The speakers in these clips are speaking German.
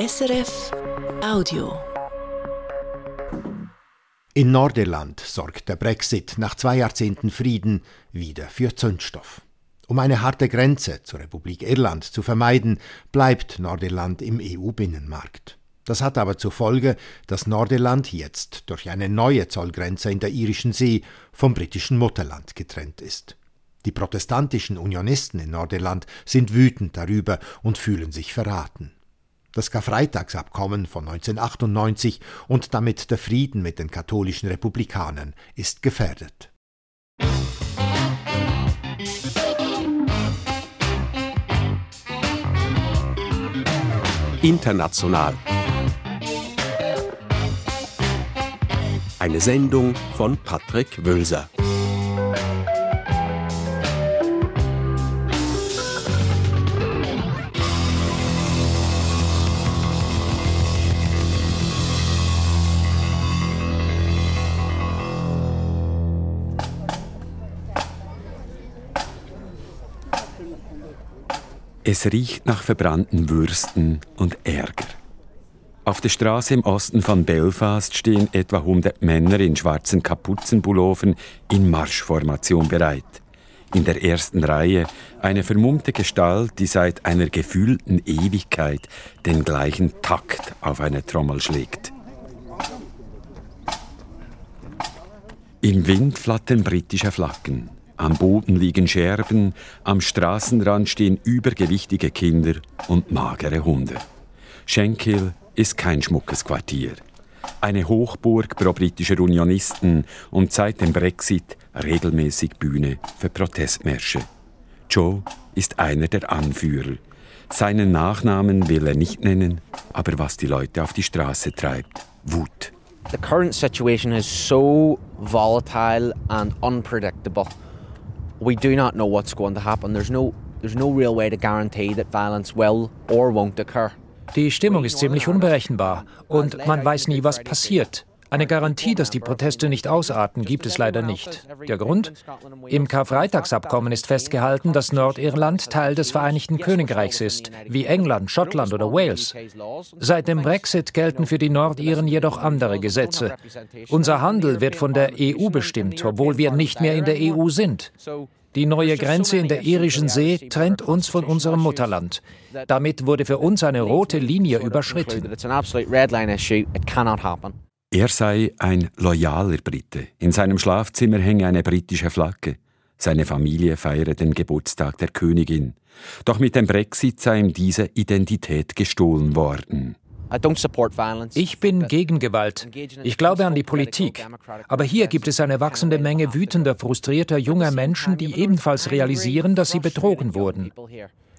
SRF Audio. In Nordirland sorgt der Brexit nach zwei Jahrzehnten Frieden wieder für Zündstoff. Um eine harte Grenze zur Republik Irland zu vermeiden, bleibt Nordirland im EU-Binnenmarkt. Das hat aber zur Folge, dass Nordirland jetzt durch eine neue Zollgrenze in der irischen See vom britischen Mutterland getrennt ist. Die protestantischen Unionisten in Nordirland sind wütend darüber und fühlen sich verraten. Das Karfreitagsabkommen von 1998 und damit der Frieden mit den katholischen Republikanern ist gefährdet. International. Eine Sendung von Patrick Wölser. Es riecht nach verbrannten Würsten und Ärger. Auf der Straße im Osten von Belfast stehen etwa 100 Männer in schwarzen Kapuzenpullovern in Marschformation bereit. In der ersten Reihe eine vermummte Gestalt, die seit einer gefühlten Ewigkeit den gleichen Takt auf eine Trommel schlägt. Im Wind flattern britische Flaggen. Am Boden liegen Scherben, am Straßenrand stehen übergewichtige Kinder und magere Hunde. Schenkill ist kein schmuckes Quartier. Eine Hochburg pro-britischer Unionisten und seit dem Brexit regelmäßig Bühne für Protestmärsche. Joe ist einer der Anführer. Seinen Nachnamen will er nicht nennen, aber was die Leute auf die Straße treibt, Wut. The current situation is so volatile and unpredictable we do not know what's going to happen. There's no, there's no real way to guarantee that violence will or won't occur. Die Stimmung ist ziemlich unberechenbar und man weiß nie, was passiert. Eine Garantie, dass die Proteste nicht ausarten, gibt es leider nicht. Der Grund? Im Karfreitagsabkommen ist festgehalten, dass Nordirland Teil des Vereinigten Königreichs ist, wie England, Schottland oder Wales. Seit dem Brexit gelten für die Nordiren jedoch andere Gesetze. Unser Handel wird von der EU bestimmt, obwohl wir nicht mehr in der EU sind. Die neue Grenze in der irischen See trennt uns von unserem Mutterland. Damit wurde für uns eine rote Linie überschritten. Er sei ein loyaler Brite. In seinem Schlafzimmer hänge eine britische Flagge. Seine Familie feiere den Geburtstag der Königin. Doch mit dem Brexit sei ihm diese Identität gestohlen worden. Ich bin gegen Gewalt. Ich glaube an die Politik. Aber hier gibt es eine wachsende Menge wütender, frustrierter junger Menschen, die ebenfalls realisieren, dass sie betrogen wurden.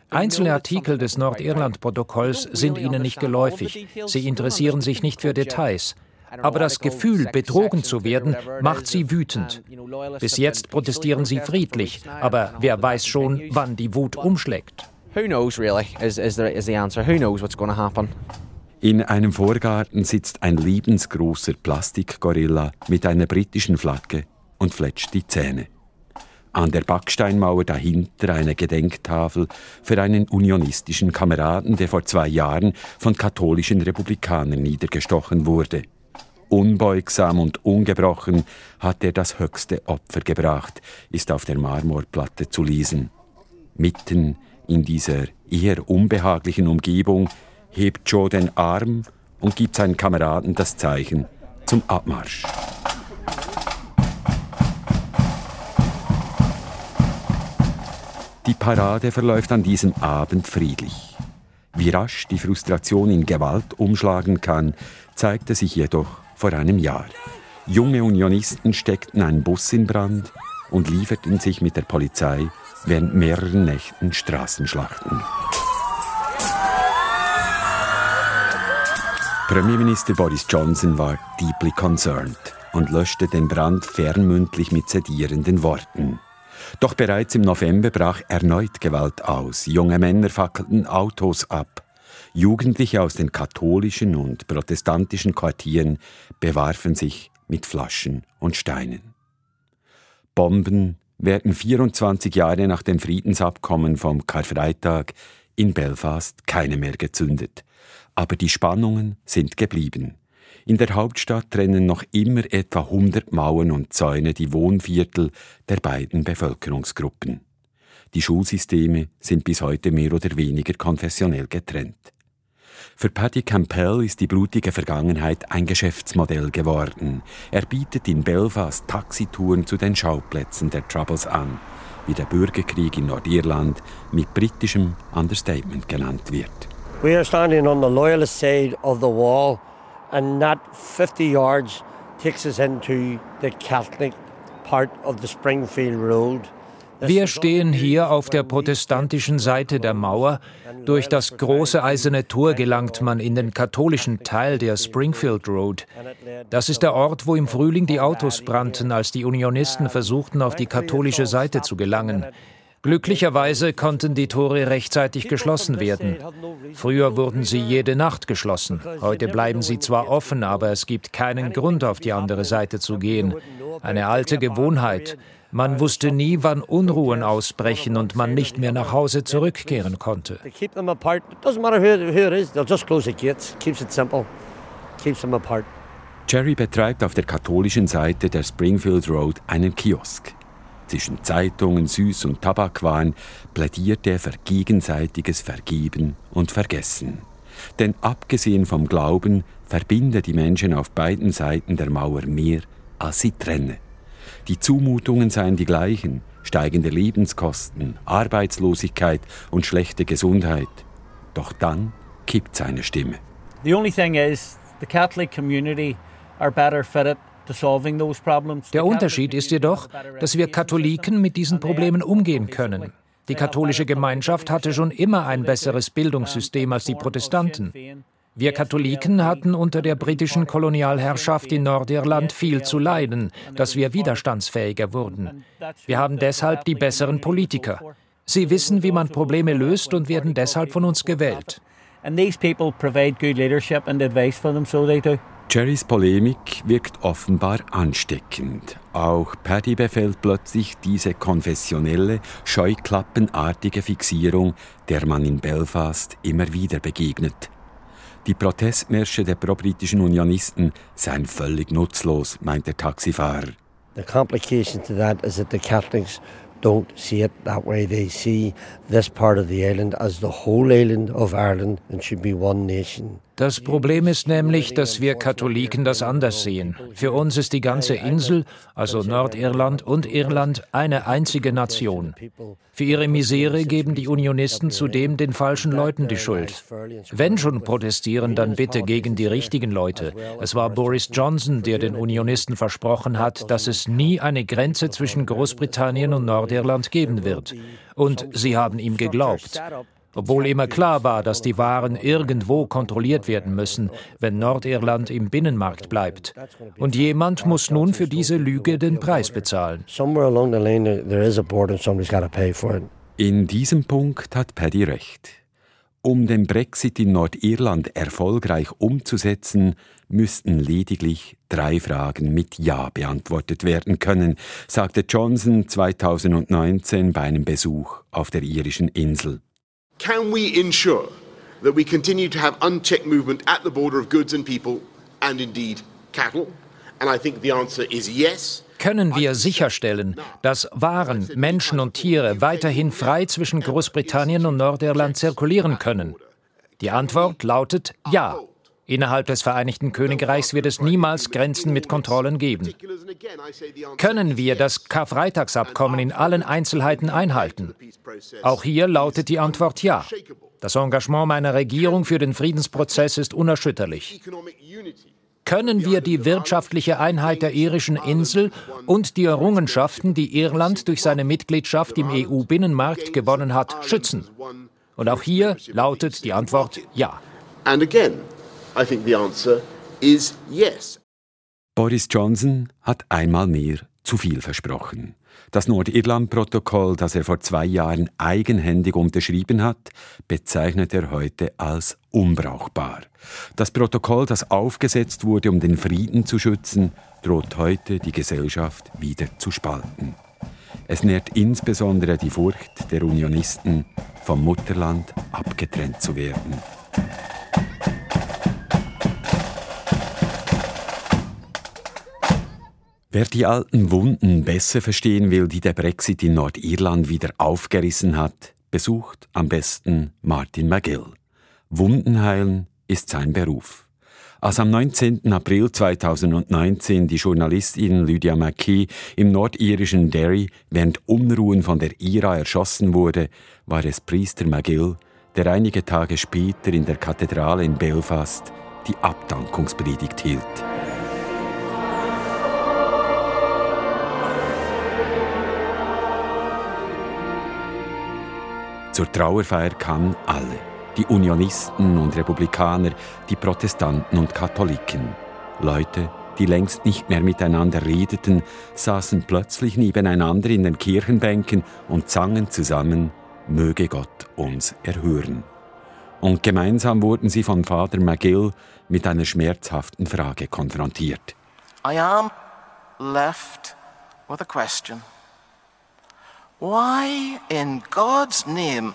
Einzelne Artikel des Nordirland-Protokolls sind ihnen nicht geläufig. Sie interessieren sich nicht für Details. Aber das Gefühl, betrogen zu werden, macht sie wütend. Bis jetzt protestieren sie friedlich, aber wer weiß schon, wann die Wut umschlägt. In einem Vorgarten sitzt ein lebensgroßer Plastikgorilla mit einer britischen Flagge und fletscht die Zähne. An der Backsteinmauer dahinter eine Gedenktafel für einen unionistischen Kameraden, der vor zwei Jahren von katholischen Republikanern niedergestochen wurde. Unbeugsam und ungebrochen hat er das höchste Opfer gebracht, ist auf der Marmorplatte zu lesen. Mitten in dieser eher unbehaglichen Umgebung hebt Joe den Arm und gibt seinen Kameraden das Zeichen zum Abmarsch. Die Parade verläuft an diesem Abend friedlich. Wie rasch die Frustration in Gewalt umschlagen kann, zeigte sich jedoch vor einem Jahr. Junge Unionisten steckten einen Bus in Brand und lieferten sich mit der Polizei während mehreren Nächten Straßenschlachten. Premierminister Boris Johnson war deeply concerned und löschte den Brand fernmündlich mit sedierenden Worten. Doch bereits im November brach erneut Gewalt aus. Junge Männer fackelten Autos ab. Jugendliche aus den katholischen und protestantischen Quartieren bewarfen sich mit Flaschen und Steinen. Bomben werden 24 Jahre nach dem Friedensabkommen vom Karfreitag in Belfast keine mehr gezündet. Aber die Spannungen sind geblieben. In der Hauptstadt trennen noch immer etwa 100 Mauern und Zäune die Wohnviertel der beiden Bevölkerungsgruppen. Die Schulsysteme sind bis heute mehr oder weniger konfessionell getrennt. Für Paddy Campbell ist die blutige Vergangenheit ein Geschäftsmodell geworden. Er bietet in Belfast Taxitouren zu den Schauplätzen der Troubles an, wie der Bürgerkrieg in Nordirland mit britischem Understatement genannt wird. We are standing on the loyalist side of the wall and that 50 yards takes us into the Catholic part of the Springfield Road. Wir stehen hier auf der protestantischen Seite der Mauer. Durch das große eiserne Tor gelangt man in den katholischen Teil der Springfield Road. Das ist der Ort, wo im Frühling die Autos brannten, als die Unionisten versuchten, auf die katholische Seite zu gelangen. Glücklicherweise konnten die Tore rechtzeitig geschlossen werden. Früher wurden sie jede Nacht geschlossen. Heute bleiben sie zwar offen, aber es gibt keinen Grund, auf die andere Seite zu gehen. Eine alte Gewohnheit. Man wusste nie, wann Unruhen ausbrechen und man nicht mehr nach Hause zurückkehren konnte. Jerry betreibt auf der katholischen Seite der Springfield Road einen Kiosk. Zwischen Zeitungen, Süß- und Tabakwaren plädiert er für gegenseitiges Vergeben und Vergessen. Denn abgesehen vom Glauben verbinde die Menschen auf beiden Seiten der Mauer mehr, als sie trenne. Die Zumutungen seien die gleichen, steigende Lebenskosten, Arbeitslosigkeit und schlechte Gesundheit. Doch dann kippt seine Stimme. The only thing is, the Catholic community are better fitted der Unterschied ist jedoch, dass wir Katholiken mit diesen Problemen umgehen können. Die katholische Gemeinschaft hatte schon immer ein besseres Bildungssystem als die Protestanten. Wir Katholiken hatten unter der britischen Kolonialherrschaft in Nordirland viel zu leiden, dass wir widerstandsfähiger wurden. Wir haben deshalb die besseren Politiker. Sie wissen, wie man Probleme löst und werden deshalb von uns gewählt. Jerrys Polemik wirkt offenbar ansteckend. Auch Paddy befällt plötzlich diese konfessionelle, scheuklappenartige Fixierung, der man in Belfast immer wieder begegnet. Die Protestmärsche der pro-britischen Unionisten seien völlig nutzlos, meint der Taxifahrer. The complication to that is that the Catholics don't see it that way. They see this part of the island as the whole island of Ireland and should be one nation. Das Problem ist nämlich, dass wir Katholiken das anders sehen. Für uns ist die ganze Insel, also Nordirland und Irland, eine einzige Nation. Für ihre Misere geben die Unionisten zudem den falschen Leuten die Schuld. Wenn schon protestieren, dann bitte gegen die richtigen Leute. Es war Boris Johnson, der den Unionisten versprochen hat, dass es nie eine Grenze zwischen Großbritannien und Nordirland geben wird. Und sie haben ihm geglaubt obwohl immer klar war, dass die Waren irgendwo kontrolliert werden müssen, wenn Nordirland im Binnenmarkt bleibt. Und jemand muss nun für diese Lüge den Preis bezahlen. In diesem Punkt hat Paddy recht. Um den Brexit in Nordirland erfolgreich umzusetzen, müssten lediglich drei Fragen mit Ja beantwortet werden können, sagte Johnson 2019 bei einem Besuch auf der irischen Insel. Can we ensure that we continue to have unchecked movement at the border of goods and people and indeed cattle? And I think the answer is yes. Können wir sicherstellen, dass Waren, Menschen und Tiere weiterhin frei zwischen Großbritannien und Nordirland zirkulieren können? Die Antwort lautet ja. Innerhalb des Vereinigten Königreichs wird es niemals Grenzen mit Kontrollen geben. Können wir das Karfreitagsabkommen in allen Einzelheiten einhalten? Auch hier lautet die Antwort ja. Das Engagement meiner Regierung für den Friedensprozess ist unerschütterlich. Können wir die wirtschaftliche Einheit der irischen Insel und die Errungenschaften, die Irland durch seine Mitgliedschaft im EU-Binnenmarkt gewonnen hat, schützen? Und auch hier lautet die Antwort ja. And again, I think the answer is yes. Boris Johnson hat einmal mehr zu viel versprochen. Das Nordirland-Protokoll, das er vor zwei Jahren eigenhändig unterschrieben hat, bezeichnet er heute als unbrauchbar. Das Protokoll, das aufgesetzt wurde, um den Frieden zu schützen, droht heute die Gesellschaft wieder zu spalten. Es nährt insbesondere die Furcht der Unionisten, vom Mutterland abgetrennt zu werden. Wer die alten Wunden besser verstehen will, die der Brexit in Nordirland wieder aufgerissen hat, besucht am besten Martin McGill. Wunden heilen ist sein Beruf. Als am 19. April 2019 die Journalistin Lydia McKee im nordirischen Derry während Unruhen von der IRA erschossen wurde, war es Priester McGill, der einige Tage später in der Kathedrale in Belfast die Abdankungspredigt hielt. Zur Trauerfeier kamen alle. Die Unionisten und Republikaner, die Protestanten und Katholiken. Leute, die längst nicht mehr miteinander redeten, saßen plötzlich nebeneinander in den Kirchenbänken und sangen zusammen Möge Gott uns erhören. Und gemeinsam wurden sie von Vater McGill mit einer schmerzhaften Frage konfrontiert. I am left with a question. Why, in God's name,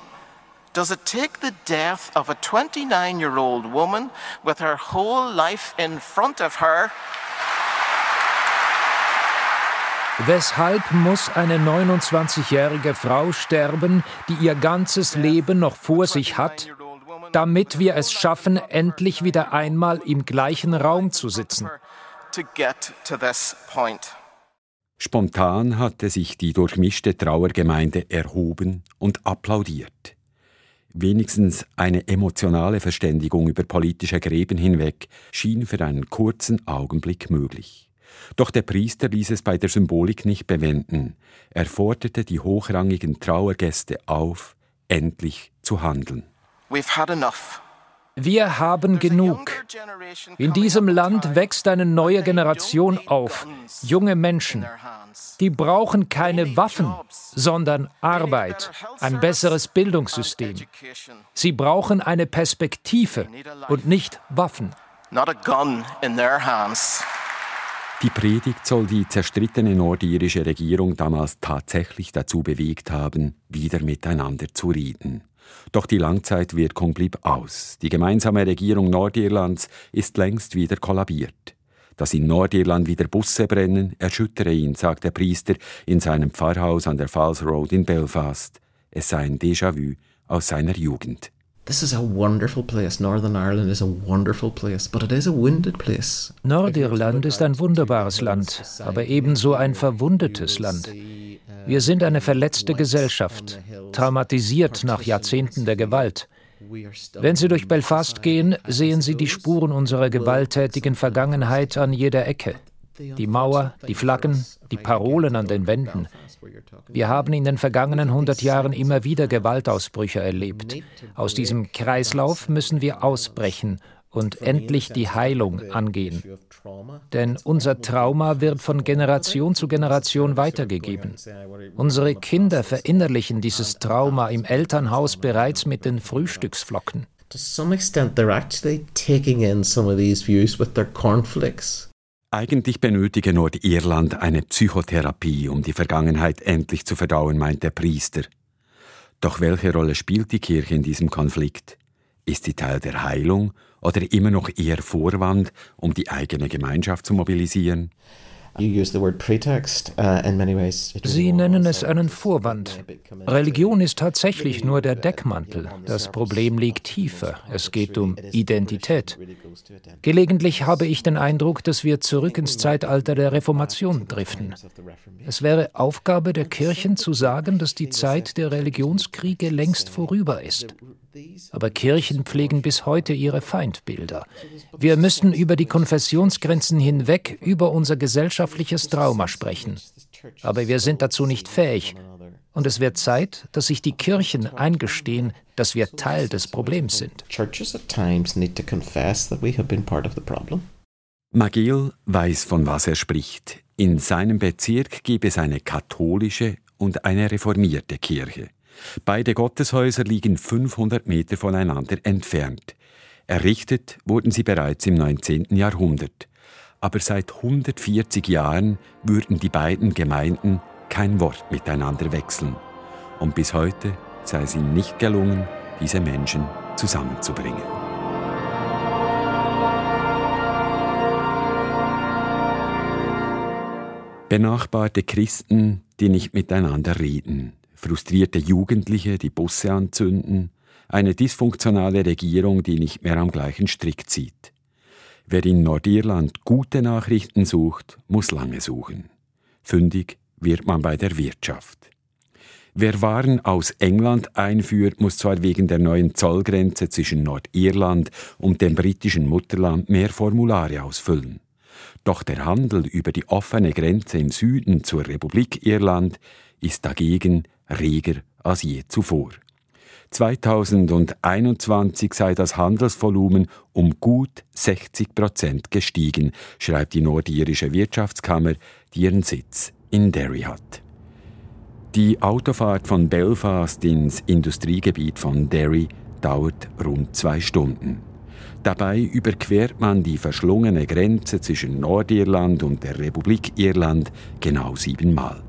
does it take the death of a 29 year old woman with her whole life in front of her? Weshalb muss eine 29-jährige Frau sterben, die ihr ganzes Leben noch vor sich hat, damit wir es schaffen, endlich wieder einmal im gleichen Raum zu sitzen? To get to this point. Spontan hatte sich die durchmischte Trauergemeinde erhoben und applaudiert. Wenigstens eine emotionale Verständigung über politische Gräben hinweg schien für einen kurzen Augenblick möglich. Doch der Priester ließ es bei der Symbolik nicht bewenden. Er forderte die hochrangigen Trauergäste auf, endlich zu handeln. We've had enough. Wir haben genug. In diesem Land wächst eine neue Generation auf, junge Menschen. Die brauchen keine Waffen, sondern Arbeit, ein besseres Bildungssystem. Sie brauchen eine Perspektive und nicht Waffen. Die Predigt soll die zerstrittene nordirische Regierung damals tatsächlich dazu bewegt haben, wieder miteinander zu reden. Doch die Langzeitwirkung blieb aus. Die gemeinsame Regierung Nordirlands ist längst wieder kollabiert. Dass in Nordirland wieder Busse brennen, erschüttere ihn, sagt der Priester in seinem Pfarrhaus an der Falls Road in Belfast. Es sei ein Déjà-vu aus seiner Jugend. This is a wonderful place. Northern Ireland is a wonderful place, but it is a wounded place. Nordirland ist ein wunderbares Land, aber ebenso ein verwundetes Land. Wir sind eine verletzte Gesellschaft, traumatisiert nach Jahrzehnten der Gewalt. Wenn Sie durch Belfast gehen, sehen Sie die Spuren unserer gewalttätigen Vergangenheit an jeder Ecke. Die Mauer, die Flaggen, die Parolen an den Wänden. Wir haben in den vergangenen 100 Jahren immer wieder Gewaltausbrüche erlebt. Aus diesem Kreislauf müssen wir ausbrechen und endlich die Heilung angehen. Denn unser Trauma wird von Generation zu Generation weitergegeben. Unsere Kinder verinnerlichen dieses Trauma im Elternhaus bereits mit den Frühstücksflocken. To some extent, they're actually taking in some of these views with their cornflakes. Eigentlich benötige Nordirland eine Psychotherapie, um die Vergangenheit endlich zu verdauen, meint der Priester. Doch welche Rolle spielt die Kirche in diesem Konflikt? Ist sie Teil der Heilung oder immer noch eher Vorwand, um die eigene Gemeinschaft zu mobilisieren? Sie nennen es einen Vorwand. Religion ist tatsächlich nur der Deckmantel. Das Problem liegt tiefer. Es geht um Identität. Gelegentlich habe ich den Eindruck, dass wir zurück ins Zeitalter der Reformation driften. Es wäre Aufgabe der Kirchen zu sagen, dass die Zeit der Religionskriege längst vorüber ist. Aber Kirchen pflegen bis heute ihre Feindbilder. Wir müssen über die Konfessionsgrenzen hinweg über unser gesellschaftliches Trauma sprechen. Aber wir sind dazu nicht fähig. Und es wird Zeit, dass sich die Kirchen eingestehen, dass wir Teil des Problems sind. Magiel weiß, von was er spricht. In seinem Bezirk gibt es eine katholische und eine reformierte Kirche. Beide Gotteshäuser liegen 500 Meter voneinander entfernt. Errichtet wurden sie bereits im 19. Jahrhundert. Aber seit 140 Jahren würden die beiden Gemeinden kein Wort miteinander wechseln. Und bis heute sei es ihnen nicht gelungen, diese Menschen zusammenzubringen. Benachbarte Christen, die nicht miteinander reden, frustrierte Jugendliche, die Busse anzünden, eine dysfunktionale Regierung, die nicht mehr am gleichen Strick zieht. Wer in Nordirland gute Nachrichten sucht, muss lange suchen. Fündig wird man bei der Wirtschaft. Wer Waren aus England einführt, muss zwar wegen der neuen Zollgrenze zwischen Nordirland und dem britischen Mutterland mehr Formulare ausfüllen. Doch der Handel über die offene Grenze im Süden zur Republik Irland ist dagegen reger als je zuvor. 2021 sei das Handelsvolumen um gut 60 Prozent gestiegen, schreibt die nordirische Wirtschaftskammer, die ihren Sitz in Derry hat. Die Autofahrt von Belfast ins Industriegebiet von Derry dauert rund zwei Stunden. Dabei überquert man die verschlungene Grenze zwischen Nordirland und der Republik Irland genau siebenmal.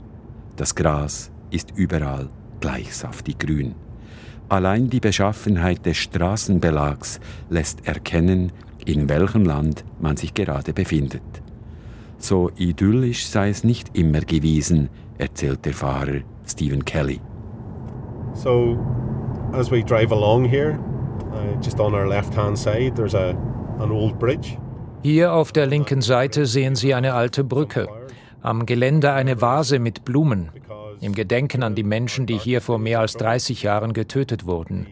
Das Gras ist überall gleich saftig grün. Allein die Beschaffenheit des Straßenbelags lässt erkennen, in welchem Land man sich gerade befindet. So idyllisch sei es nicht immer gewesen, erzählt der Fahrer Stephen Kelly. So, as we drive along here, uh, just on our left-hand side, there's a, an old bridge. Hier auf der linken Seite sehen Sie eine alte Brücke. Am Geländer eine Vase mit Blumen im Gedenken an die Menschen, die hier vor mehr als 30 Jahren getötet wurden.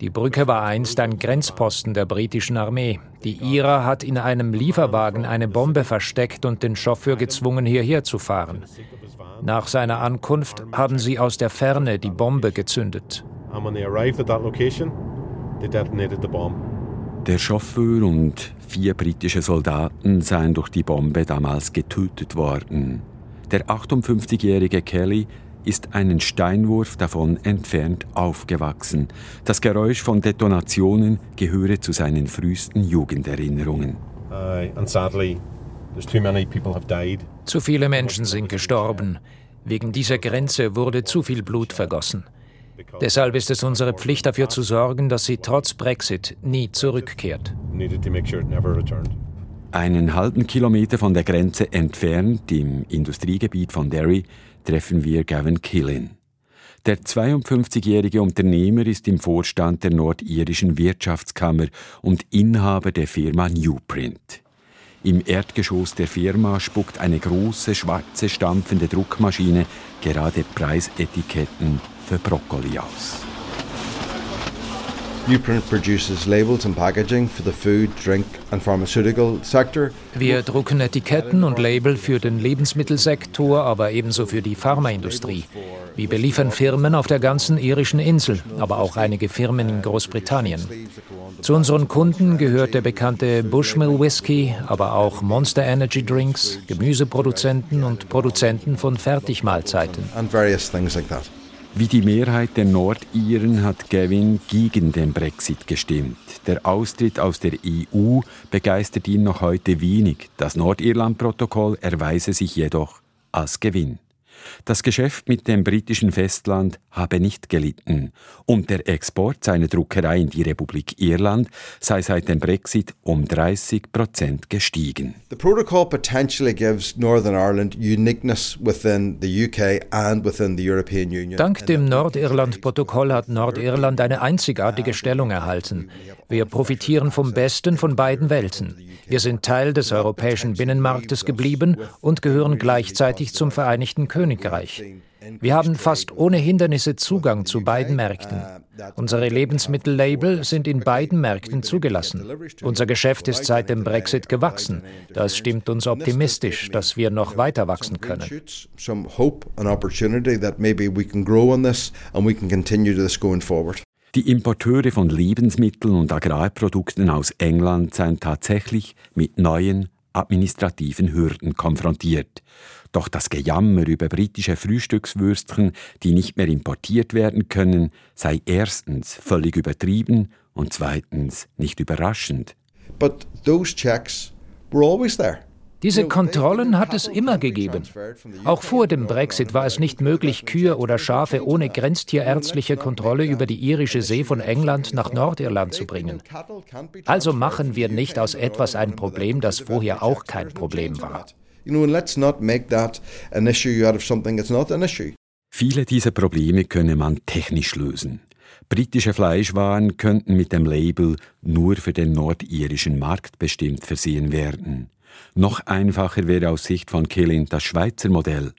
Die Brücke war einst ein Grenzposten der britischen Armee. Die IRA hat in einem Lieferwagen eine Bombe versteckt und den Chauffeur gezwungen, hierher zu fahren. Nach seiner Ankunft haben sie aus der Ferne die Bombe gezündet. Der Chauffeur und vier britische Soldaten seien durch die Bombe damals getötet worden. Der 58-jährige Kelly ist einen Steinwurf davon entfernt aufgewachsen. Das Geräusch von Detonationen gehöre zu seinen frühesten Jugenderinnerungen. Zu viele Menschen sind gestorben. Wegen dieser Grenze wurde zu viel Blut vergossen. Deshalb ist es unsere Pflicht dafür zu sorgen, dass sie trotz Brexit nie zurückkehrt. Einen halben Kilometer von der Grenze entfernt, im Industriegebiet von Derry, treffen wir Gavin Killin. Der 52-jährige Unternehmer ist im Vorstand der nordirischen Wirtschaftskammer und Inhaber der Firma Newprint. Im Erdgeschoss der Firma spuckt eine große, schwarze, stampfende Druckmaschine gerade Preisetiketten für Brokkoli aus. Newprint produces labels and packaging for the food, drink and pharmaceutical sector. Wir drucken Etiketten und Label für den Lebensmittelsektor, aber ebenso für die Pharmaindustrie. Wir beliefern Firmen auf der ganzen irischen Insel, aber auch einige Firmen in Großbritannien. Zu unseren Kunden gehört der bekannte Bushmill Whisky, aber auch Monster Energy Drinks, Gemüseproduzenten und Produzenten von Fertigmahlzeiten. And various things like that. Wie die Mehrheit der Nordiren hat Gavin gegen den Brexit gestimmt. Der Austritt aus der EU begeistert ihn noch heute wenig. Das Nordirland-Protokoll erweise sich jedoch als Gewinn. Das Geschäft mit dem britischen Festland habe nicht gelitten und der Export seiner Druckerei in die Republik Irland sei seit dem Brexit um 30 Prozent gestiegen. The protocol potentially gives Northern Ireland uniqueness within the UK and within the European Union. Dank dem Nordirland-Protokoll hat Nordirland eine einzigartige Stellung erhalten. Wir profitieren vom Besten von beiden Welten. Wir sind Teil des europäischen Binnenmarktes geblieben und gehören gleichzeitig zum Vereinigten Königreich. Wir haben fast ohne Hindernisse Zugang zu beiden Märkten. Unsere Lebensmittellabel sind in beiden Märkten zugelassen. Unser Geschäft ist seit dem Brexit gewachsen. Das stimmt uns optimistisch, dass wir noch weiter wachsen können. Die Importeure von Lebensmitteln und Agrarprodukten aus England seien tatsächlich mit neuen administrativen Hürden konfrontiert. Doch das Gejammer über britische Frühstückswürstchen, die nicht mehr importiert werden können, sei erstens völlig übertrieben und zweitens nicht überraschend. But those checks were always there. Diese Kontrollen hat es immer gegeben. Auch vor dem Brexit war es nicht möglich, Kühe oder Schafe ohne grenztierärztliche Kontrolle über die irische See von England nach Nordirland zu bringen. Also machen wir nicht aus etwas ein Problem, das vorher auch kein Problem war. Viele dieser Probleme könne man technisch lösen. Britische Fleischwaren könnten mit dem Label nur für den nordirischen Markt bestimmt versehen werden. Noch einfacher wäre aus Sicht von Killin das Schweizer Modell.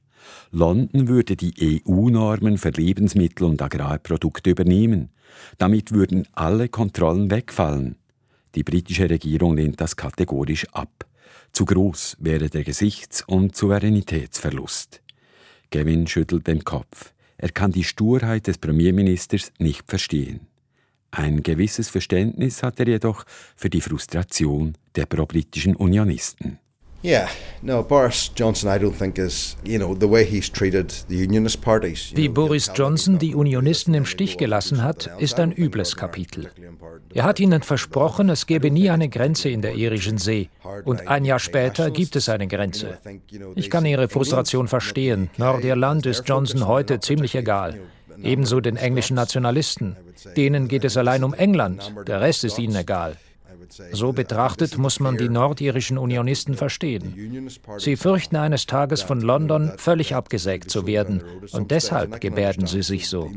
London würde die EU-Normen für Lebensmittel und Agrarprodukte übernehmen. Damit würden alle Kontrollen wegfallen. Die britische Regierung lehnt das kategorisch ab. Zu groß wäre der Gesichts- und Souveränitätsverlust. Gavin schüttelt den Kopf. Er kann die Sturheit des Premierministers nicht verstehen. Ein gewisses Verständnis hat er jedoch für die Frustration der pro-britischen Unionisten. Wie Boris Johnson die Unionisten im Stich gelassen hat, ist ein übles Kapitel. Er hat ihnen versprochen, es gebe nie eine Grenze in der irischen See. Und ein Jahr später gibt es eine Grenze. Ich kann ihre Frustration verstehen. Nordirland ist Johnson heute ziemlich egal. Ebenso den englischen Nationalisten. Denen geht es allein um England. Der Rest ist ihnen egal. So betrachtet muss man die nordirischen Unionisten verstehen. Sie fürchten eines Tages von London völlig abgesägt zu werden und deshalb gebärden sie sich so.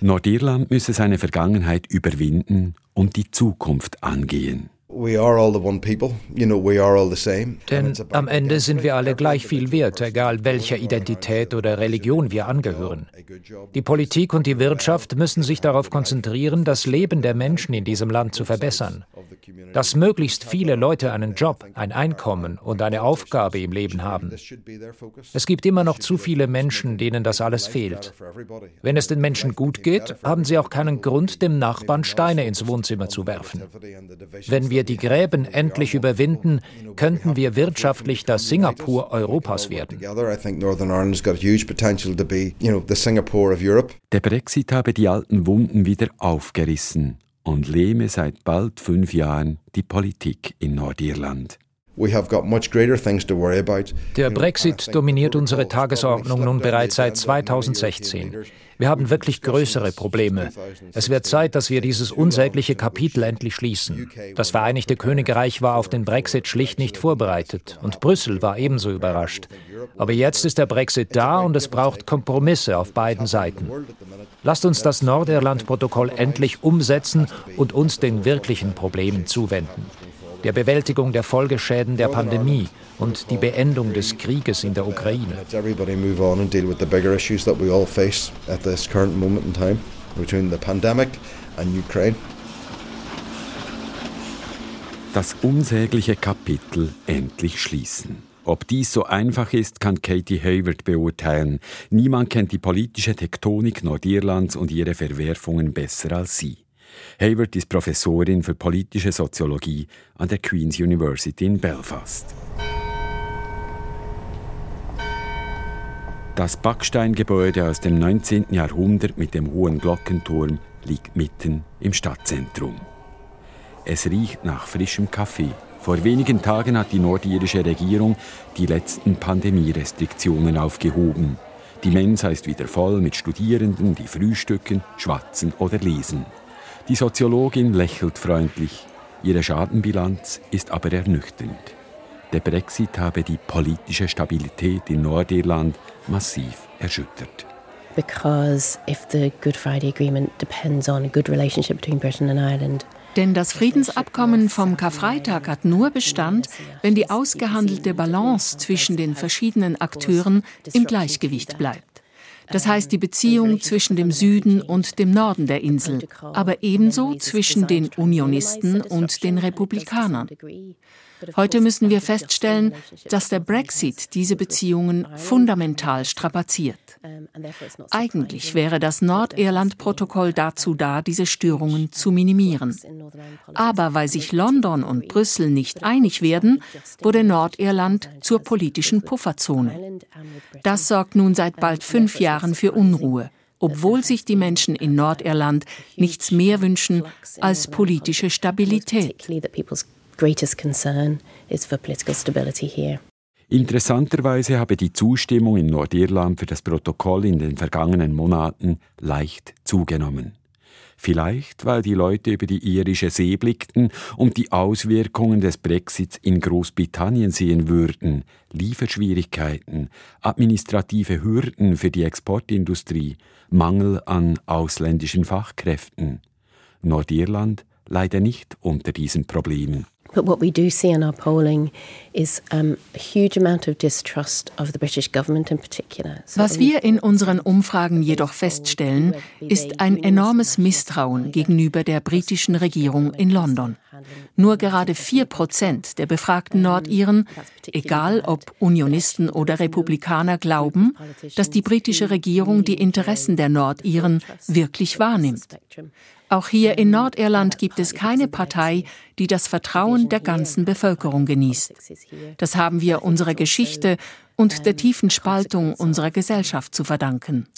Nordirland müsse seine Vergangenheit überwinden und die Zukunft angehen. Denn am Ende sind wir alle gleich viel wert, egal welcher Identität oder Religion wir angehören. Die Politik und die Wirtschaft müssen sich darauf konzentrieren, das Leben der Menschen in diesem Land zu verbessern. Dass möglichst viele Leute einen Job, ein Einkommen und eine Aufgabe im Leben haben. Es gibt immer noch zu viele Menschen, denen das alles fehlt. Wenn es den Menschen gut geht, haben sie auch keinen Grund, dem Nachbarn Steine ins Wohnzimmer zu werfen. Wenn wir die Gräben endlich überwinden, könnten wir wirtschaftlich das Singapur Europas werden. Der Brexit habe die alten Wunden wieder aufgerissen und lähme seit bald fünf Jahren die Politik in Nordirland. Der Brexit dominiert unsere Tagesordnung nun bereits seit 2016. Wir haben wirklich größere Probleme. Es wird Zeit, dass wir dieses unsägliche Kapitel endlich schließen. Das Vereinigte Königreich war auf den Brexit schlicht nicht vorbereitet und Brüssel war ebenso überrascht. Aber jetzt ist der Brexit da und es braucht Kompromisse auf beiden Seiten. Lasst uns das Nordirland-Protokoll endlich umsetzen und uns den wirklichen Problemen zuwenden der Bewältigung der Folgeschäden der Pandemie und die Beendung des Krieges in der Ukraine. Das unsägliche Kapitel endlich schließen. Ob dies so einfach ist, kann Katie Hayward beurteilen. Niemand kennt die politische Tektonik Nordirlands und ihre Verwerfungen besser als sie. Hayward ist Professorin für politische Soziologie an der Queen's University in Belfast. Das Backsteingebäude aus dem 19. Jahrhundert mit dem hohen Glockenturm liegt mitten im Stadtzentrum. Es riecht nach frischem Kaffee. Vor wenigen Tagen hat die nordirische Regierung die letzten Pandemierestriktionen aufgehoben. Die Mensa ist wieder voll mit Studierenden, die frühstücken, schwatzen oder lesen. Die Soziologin lächelt freundlich. Ihre Schadenbilanz ist aber ernüchternd. Der Brexit habe die politische Stabilität in Nordirland massiv erschüttert. Because if the Good Friday Agreement depends on a good relationship between Britain and Ireland, denn das Friedensabkommen vom Karfreitag hat nur Bestand, wenn die ausgehandelte Balance zwischen den verschiedenen Akteuren im Gleichgewicht bleibt. Das heißt die Beziehung zwischen dem Süden und dem Norden der Insel, aber ebenso zwischen den Unionisten und den Republikanern. Heute müssen wir feststellen, dass der Brexit diese Beziehungen fundamental strapaziert. Eigentlich wäre das Nordirland-Protokoll dazu da, diese Störungen zu minimieren. Aber weil sich London und Brüssel nicht einig werden, wurde Nordirland zur politischen Pufferzone. Das sorgt nun seit bald fünf Jahren für Unruhe obwohl sich die Menschen in Nordirland nichts mehr wünschen als politische Stabilität. Interessanterweise habe die Zustimmung in Nordirland für das Protokoll in den vergangenen Monaten leicht zugenommen. Vielleicht, weil die Leute über die irische See blickten und die Auswirkungen des Brexits in Großbritannien sehen würden, Lieferschwierigkeiten, administrative Hürden für die Exportindustrie, Mangel an ausländischen Fachkräften. Nordirland leider nicht unter diesen Problemen. But what we do see in our polling is um, a huge amount of distrust of the British government in particular. Was wir in unseren Umfragen jedoch feststellen, ist ein enormes Misstrauen gegenüber der britischen Regierung in London. Nur gerade vier Prozent der befragten Nordiren, egal ob Unionisten oder Republikaner, glauben, dass die britische Regierung die Interessen der Nordiren wirklich wahrnimmt. Auch hier in Nordirland gibt es keine Partei, die das Vertrauen der ganzen Bevölkerung genießt. Das haben wir unserer Geschichte und der tiefen Spaltung unserer Gesellschaft zu verdanken.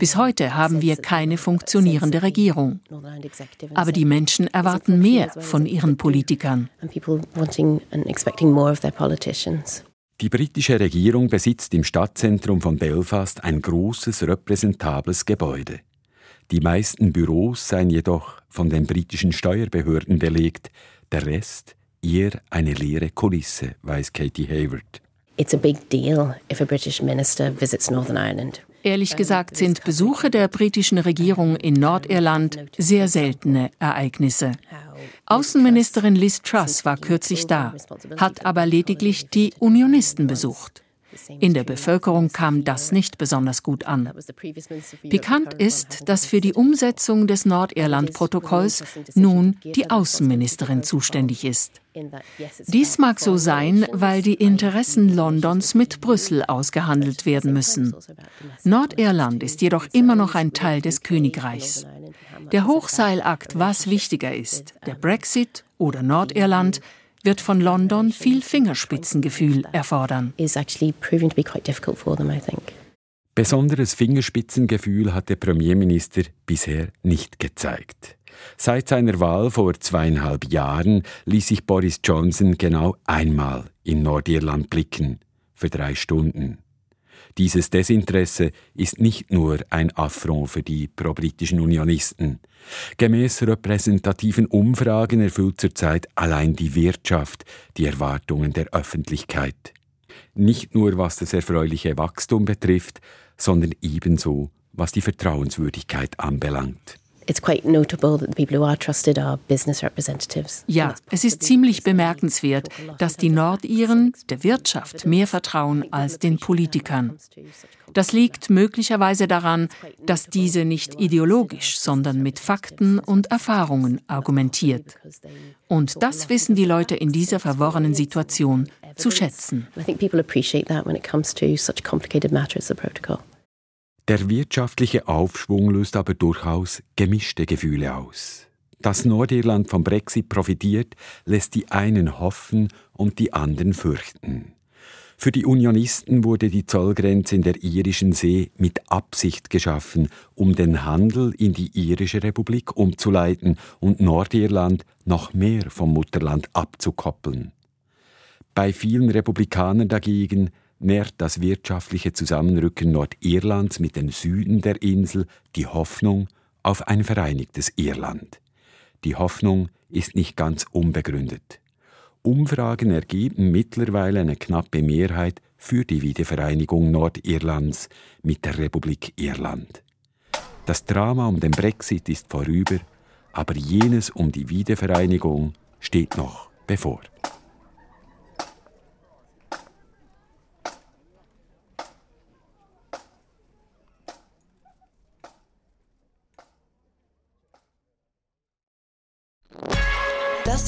Bis heute haben wir keine funktionierende Regierung. Aber die Menschen erwarten mehr von ihren Politikern. Die britische Regierung besitzt im Stadtzentrum von Belfast ein großes, repräsentables Gebäude. Die meisten Büros seien jedoch von den britischen Steuerbehörden belegt, der Rest eher eine leere Kulisse, weiß Katie Hayward. It's a big deal if a British minister visits Northern Ireland. Ehrlich gesagt sind Besuche der britischen Regierung in Nordirland sehr seltene Ereignisse. Außenministerin Liz Truss war kürzlich da, hat aber lediglich die Unionisten besucht. In der Bevölkerung kam das nicht besonders gut an. Bekannt ist, dass für die Umsetzung des Nordirland-Protokolls nun die Außenministerin zuständig ist. Dies mag so sein, weil die Interessen Londons mit Brüssel ausgehandelt werden müssen. Nordirland ist jedoch immer noch ein Teil des Königreichs. Der Hochseilakt, was wichtiger ist, der Brexit oder Nordirland, wird von London viel Fingerspitzengefühl erfordern. Besonderes Fingerspitzengefühl hat der Premierminister bisher nicht gezeigt. Seit seiner Wahl vor zweieinhalb Jahren ließ sich Boris Johnson genau einmal in Nordirland blicken, für drei Stunden. Dieses Desinteresse ist nicht nur ein Affront für die pro-britischen Unionisten. Gemäß repräsentativen Umfragen erfüllt zurzeit allein die Wirtschaft die Erwartungen der Öffentlichkeit. Nicht nur was das erfreuliche Wachstum betrifft, sondern ebenso was die Vertrauenswürdigkeit anbelangt. Ja, es ist ziemlich bemerkenswert, dass die Nordiren der Wirtschaft mehr vertrauen als den Politikern. Das liegt möglicherweise daran, dass diese nicht ideologisch, sondern mit Fakten und Erfahrungen argumentiert. Und das wissen die Leute in dieser verworrenen Situation zu schätzen. I think people appreciate that when it comes to such complicated matters as the protocol. Der wirtschaftliche Aufschwung löst aber durchaus gemischte Gefühle aus. Dass Nordirland vom Brexit profitiert, lässt die einen hoffen und die anderen fürchten. Für die Unionisten wurde die Zollgrenze in der irischen See mit Absicht geschaffen, um den Handel in die irische Republik umzuleiten und Nordirland noch mehr vom Mutterland abzukoppeln. Bei vielen Republikanern dagegen nährt das wirtschaftliche Zusammenrücken Nordirlands mit dem Süden der Insel die Hoffnung auf ein vereinigtes Irland. Die Hoffnung ist nicht ganz unbegründet. Umfragen ergeben mittlerweile eine knappe Mehrheit für die Wiedervereinigung Nordirlands mit der Republik Irland. Das Drama um den Brexit ist vorüber, aber jenes um die Wiedervereinigung steht noch bevor. Das